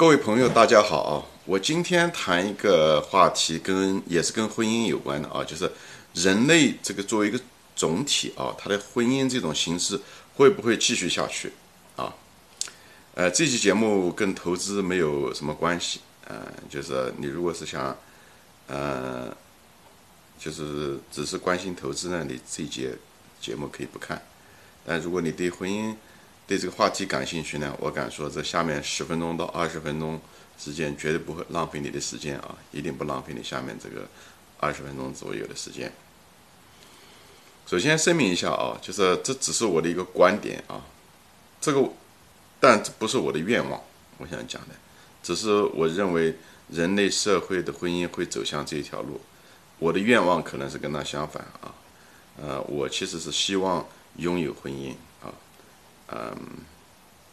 各位朋友，大家好啊！我今天谈一个话题，跟也是跟婚姻有关的啊，就是人类这个作为一个总体啊，它的婚姻这种形式会不会继续下去啊？呃，这期节目跟投资没有什么关系，嗯，就是你如果是想，呃，就是只是关心投资呢，你这节节目可以不看，但如果你对婚姻，对这个话题感兴趣呢，我敢说，这下面十分钟到二十分钟之间绝对不会浪费你的时间啊，一定不浪费你下面这个二十分钟左右的时间。首先声明一下啊，就是这只是我的一个观点啊，这个，但这不是我的愿望，我想讲的，只是我认为人类社会的婚姻会走向这条路，我的愿望可能是跟他相反啊，呃，我其实是希望拥有婚姻。嗯，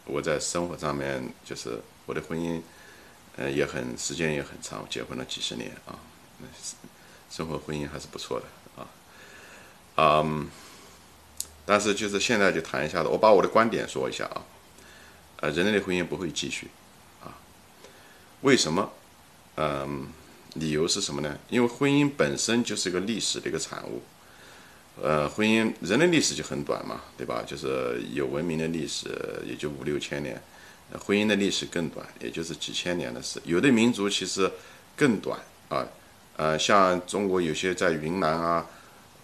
我在生活上面就是我的婚姻，呃，也很时间也很长，结婚了几十年啊，生活婚姻还是不错的啊，嗯，但是就是现在就谈一下子，我把我的观点说一下啊，呃，人类的婚姻不会继续啊，为什么？嗯，理由是什么呢？因为婚姻本身就是一个历史的一个产物。呃，婚姻人类历史就很短嘛，对吧？就是有文明的历史也就五六千年，婚姻的历史更短，也就是几千年的事。有的民族其实更短啊，呃，像中国有些在云南啊、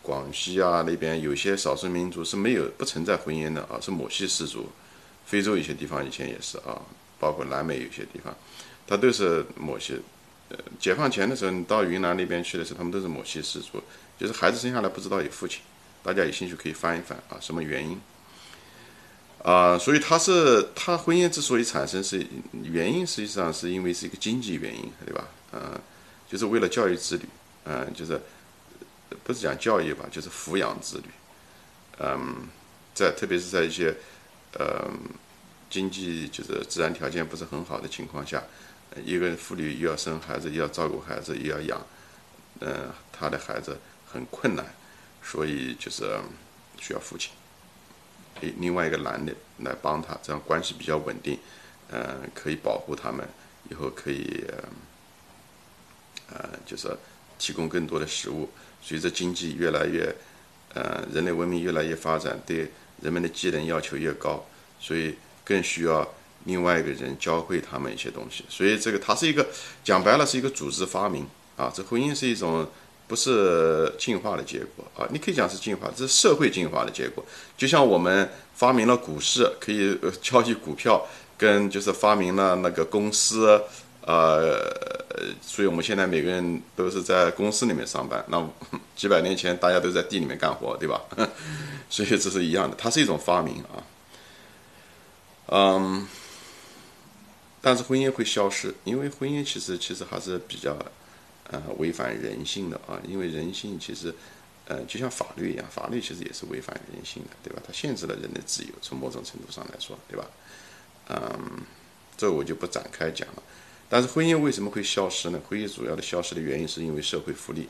广西啊那边有些少数民族是没有不存在婚姻的啊，是母系氏族。非洲有些地方以前也是啊，包括南美有些地方，它都是母系。呃，解放前的时候，你到云南那边去的时候，他们都是母系氏族。就是孩子生下来不知道有父亲，大家有兴趣可以翻一翻啊，什么原因？啊，所以他是他婚姻之所以产生是原因，实际上是因为是一个经济原因，对吧？嗯，就是为了教育子女，嗯，就是不是讲教育吧，就是抚养子女，嗯，在特别是在一些呃经济就是自然条件不是很好的情况下，一个妇女又要生孩子，又要照顾孩子，又要养，嗯，她的孩子。很困难，所以就是需要父亲，诶，另外一个男的来帮他，这样关系比较稳定，嗯，可以保护他们，以后可以，呃，就是提供更多的食物。随着经济越来越，呃，人类文明越来越发展，对人们的技能要求越高，所以更需要另外一个人教会他们一些东西。所以这个它是一个讲白了是一个组织发明啊，这婚姻是一种。不是进化的结果啊，你可以讲是进化，这是社会进化的结果。就像我们发明了股市，可以交易股票，跟就是发明了那个公司，呃，所以我们现在每个人都是在公司里面上班。那 几百年前大家都在地里面干活，对吧？所以这是一样的，它是一种发明啊。嗯，但是婚姻会消失，因为婚姻其实其实还是比较。呃，违反人性的啊，因为人性其实，呃，就像法律一样，法律其实也是违反人性的，对吧？它限制了人的自由，从某种程度上来说，对吧？嗯，这我就不展开讲了。但是婚姻为什么会消失呢？婚姻主要的消失的原因是因为社会福利，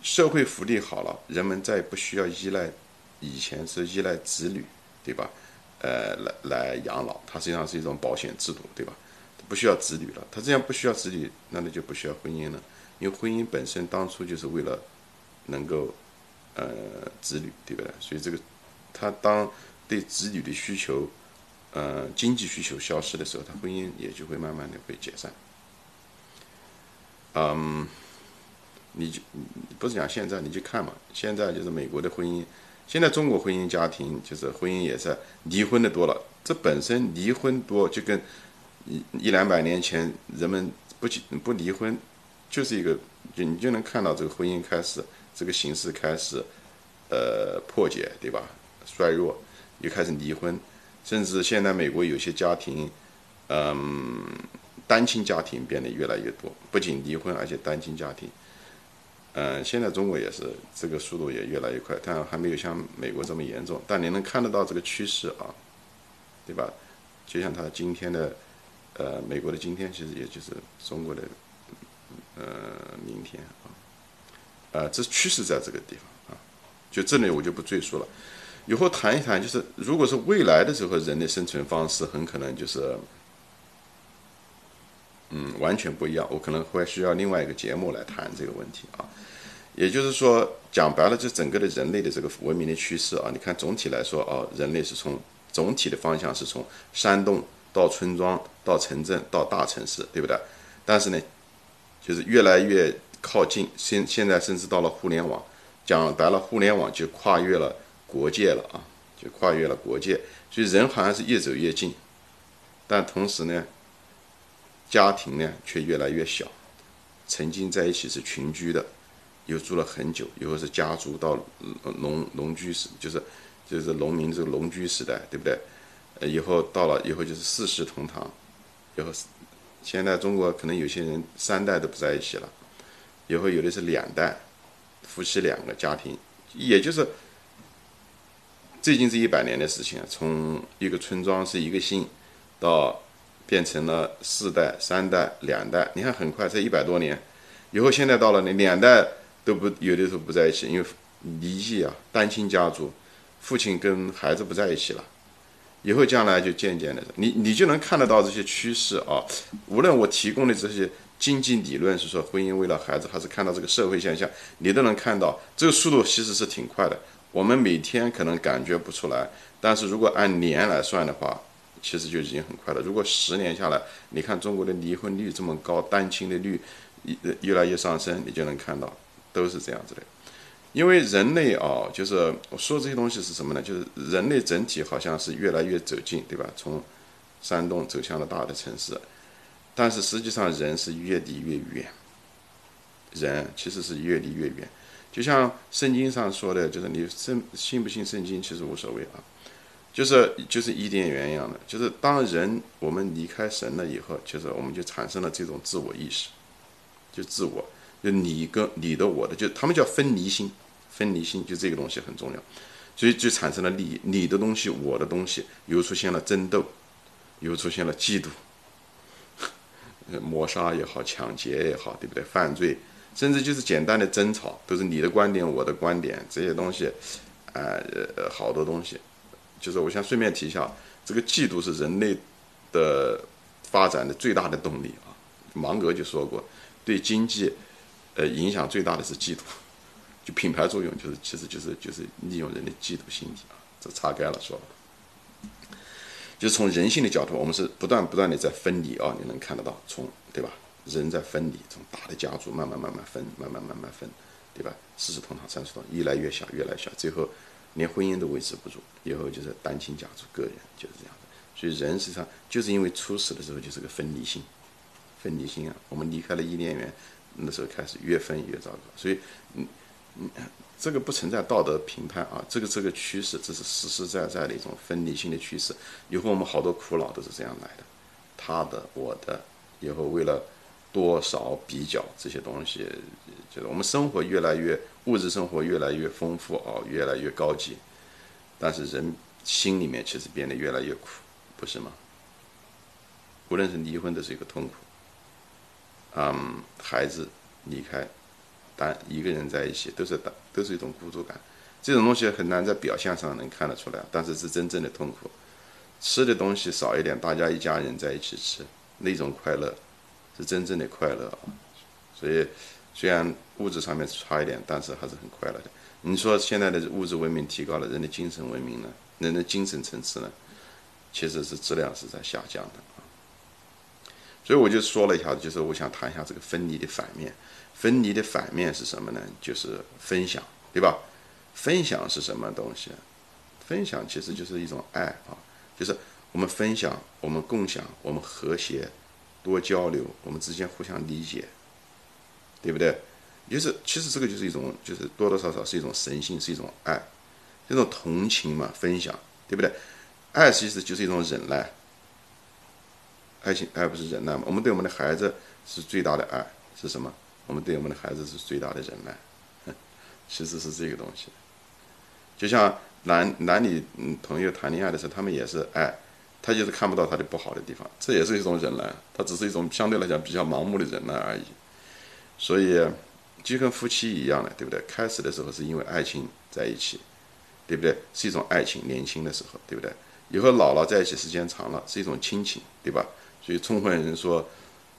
社会福利好了，人们再也不需要依赖，以前是依赖子女，对吧？呃，来来养老，它实际上是一种保险制度，对吧？不需要子女了，他这样不需要子女，那那就不需要婚姻了，因为婚姻本身当初就是为了能够呃子女，对不对？所以这个他当对子女的需求，呃经济需求消失的时候，他婚姻也就会慢慢的会解散。嗯，你就不是讲现在，你去看嘛，现在就是美国的婚姻，现在中国婚姻家庭就是婚姻也是离婚的多了，这本身离婚多就跟。一一两百年前，人们不不离婚，就是一个，就你就能看到这个婚姻开始，这个形式开始，呃，破解，对吧？衰弱，又开始离婚，甚至现在美国有些家庭，嗯，单亲家庭变得越来越多，不仅离婚，而且单亲家庭，嗯，现在中国也是，这个速度也越来越快，但还没有像美国这么严重，但你能看得到这个趋势啊，对吧？就像他今天的。呃，美国的今天其实也就是中国的，呃，明天啊，呃，这趋势在这个地方啊，就这里我就不赘述了，以后谈一谈，就是如果是未来的时候，人的生存方式很可能就是，嗯，完全不一样。我可能会需要另外一个节目来谈这个问题啊。也就是说，讲白了，就整个的人类的这个文明的趋势啊，你看总体来说啊，人类是从总体的方向是从山洞到村庄到城镇到大城市，对不对？但是呢，就是越来越靠近，现现在甚至到了互联网，讲白了，互联网就跨越了国界了啊，就跨越了国界，所以人好像是越走越近，但同时呢。家庭呢却越来越小，曾经在一起是群居的，又住了很久，以后是家族到农农居时，就是就是农民这个农居时代，对不对？呃，以后到了以后就是四世同堂，以后现在中国可能有些人三代都不在一起了，以后有的是两代，夫妻两个家庭，也就是最近这一百年的事情，从一个村庄是一个姓到。变成了四代、三代、两代，你看很快，这一百多年以后，现在到了你两代都不有的时候不在一起，因为离异啊，单亲家族，父亲跟孩子不在一起了，以后将来就渐渐的，你你就能看得到这些趋势啊。无论我提供的这些经济理论是说婚姻为了孩子，还是看到这个社会现象，你都能看到这个速度其实是挺快的。我们每天可能感觉不出来，但是如果按年来算的话。其实就已经很快了。如果十年下来，你看中国的离婚率这么高，单亲的率越越来越上升，你就能看到都是这样子的。因为人类啊，就是我说这些东西是什么呢？就是人类整体好像是越来越走近，对吧？从山洞走向了大的城市，但是实际上人是越离越远。人其实是越离越远，就像圣经上说的，就是你信信不信圣经，其实无所谓啊。就是就是伊甸园一样的，就是当人我们离开神了以后，就是我们就产生了这种自我意识，就自我，就你跟你的我的，就他们叫分离心，分离心就这个东西很重要，所以就产生了利益，你的东西，我的东西，又出现了争斗，又出现了嫉妒，谋杀也好，抢劫也好，对不对？犯罪，甚至就是简单的争吵，都是你的观点，我的观点，这些东西，啊呃，好多东西。就是我想顺便提一下，这个嫉妒是人类的发展的最大的动力啊。芒格就说过，对经济呃影响最大的是嫉妒，就品牌作用就是其实就是就是利用人的嫉妒心理啊。这擦干了说了，就从人性的角度，我们是不断不断的在分离啊，你能看得到，从对吧？人在分离，从大的家族慢慢慢慢分，慢慢慢慢分，对吧？四世同堂，三世同堂，越来越小，越来越小，最后。连婚姻都维持不住，以后就是单亲家族，个人就是这样的。所以人实际上就是因为初始的时候就是个分离性，分离性啊。我们离开了伊甸园，那时候开始越分越糟糕。所以，嗯嗯，这个不存在道德评判啊，这个这个趋势，这是实实在在的一种分离性的趋势。以后我们好多苦恼都是这样来的，他的我的，以后为了。多少比较这些东西，就是我们生活越来越物质，生活越来越丰富啊，越来越高级，但是人心里面其实变得越来越苦，不是吗？无论是离婚都是一个痛苦，嗯，孩子离开，单一个人在一起都是单，都是一种孤独感，这种东西很难在表象上能看得出来，但是是真正的痛苦。吃的东西少一点，大家一家人在一起吃，那种快乐。是真正的快乐啊，所以虽然物质上面差一点，但是还是很快乐的。你说现在的物质文明提高了，人的精神文明呢？人的精神层次呢？其实是质量是在下降的。所以我就说了一下，就是我想谈一下这个分离的反面。分离的反面是什么呢？就是分享，对吧？分享是什么东西？分享其实就是一种爱啊，就是我们分享，我们共享，我们和谐。多交流，我们之间互相理解，对不对？就是其实这个就是一种，就是多多少少是一种神性，是一种爱，这种同情嘛，分享，对不对？爱其实就是一种忍耐，爱情爱不是忍耐嘛？我们对我们的孩子是最大的爱是什么？我们对我们的孩子是最大的忍耐，其实是这个东西。就像男男女朋友谈恋爱的时候，他们也是爱。他就是看不到他的不好的地方，这也是一种忍耐，他只是一种相对来讲比较盲目的忍耐而已。所以就跟夫妻一样的，对不对？开始的时候是因为爱情在一起，对不对？是一种爱情，年轻的时候，对不对？以后老了在一起时间长了是一种亲情，对吧？所以聪慧人说，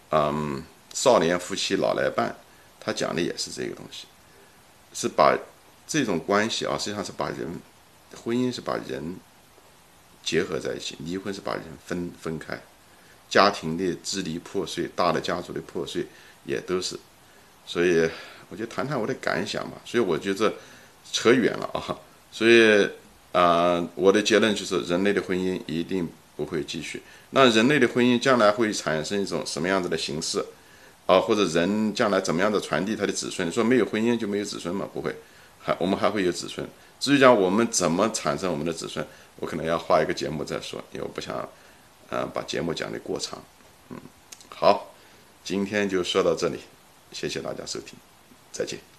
嗯，少年夫妻老来伴，他讲的也是这个东西，是把这种关系啊，实际上是把人婚姻是把人结合在一起，离婚是把人分分开，家庭的支离破碎，大的家族的破碎也都是，所以我就谈谈我的感想吧。所以我觉得扯远了啊，所以啊，我的结论就是人类的婚姻一定。不会继续。那人类的婚姻将来会产生一种什么样子的形式啊？或者人将来怎么样的传递他的子孙？说没有婚姻就没有子孙吗？不会，还我们还会有子孙。至于讲我们怎么产生我们的子孙，我可能要画一个节目再说，因为我不想，呃，把节目讲的过长。嗯，好，今天就说到这里，谢谢大家收听，再见。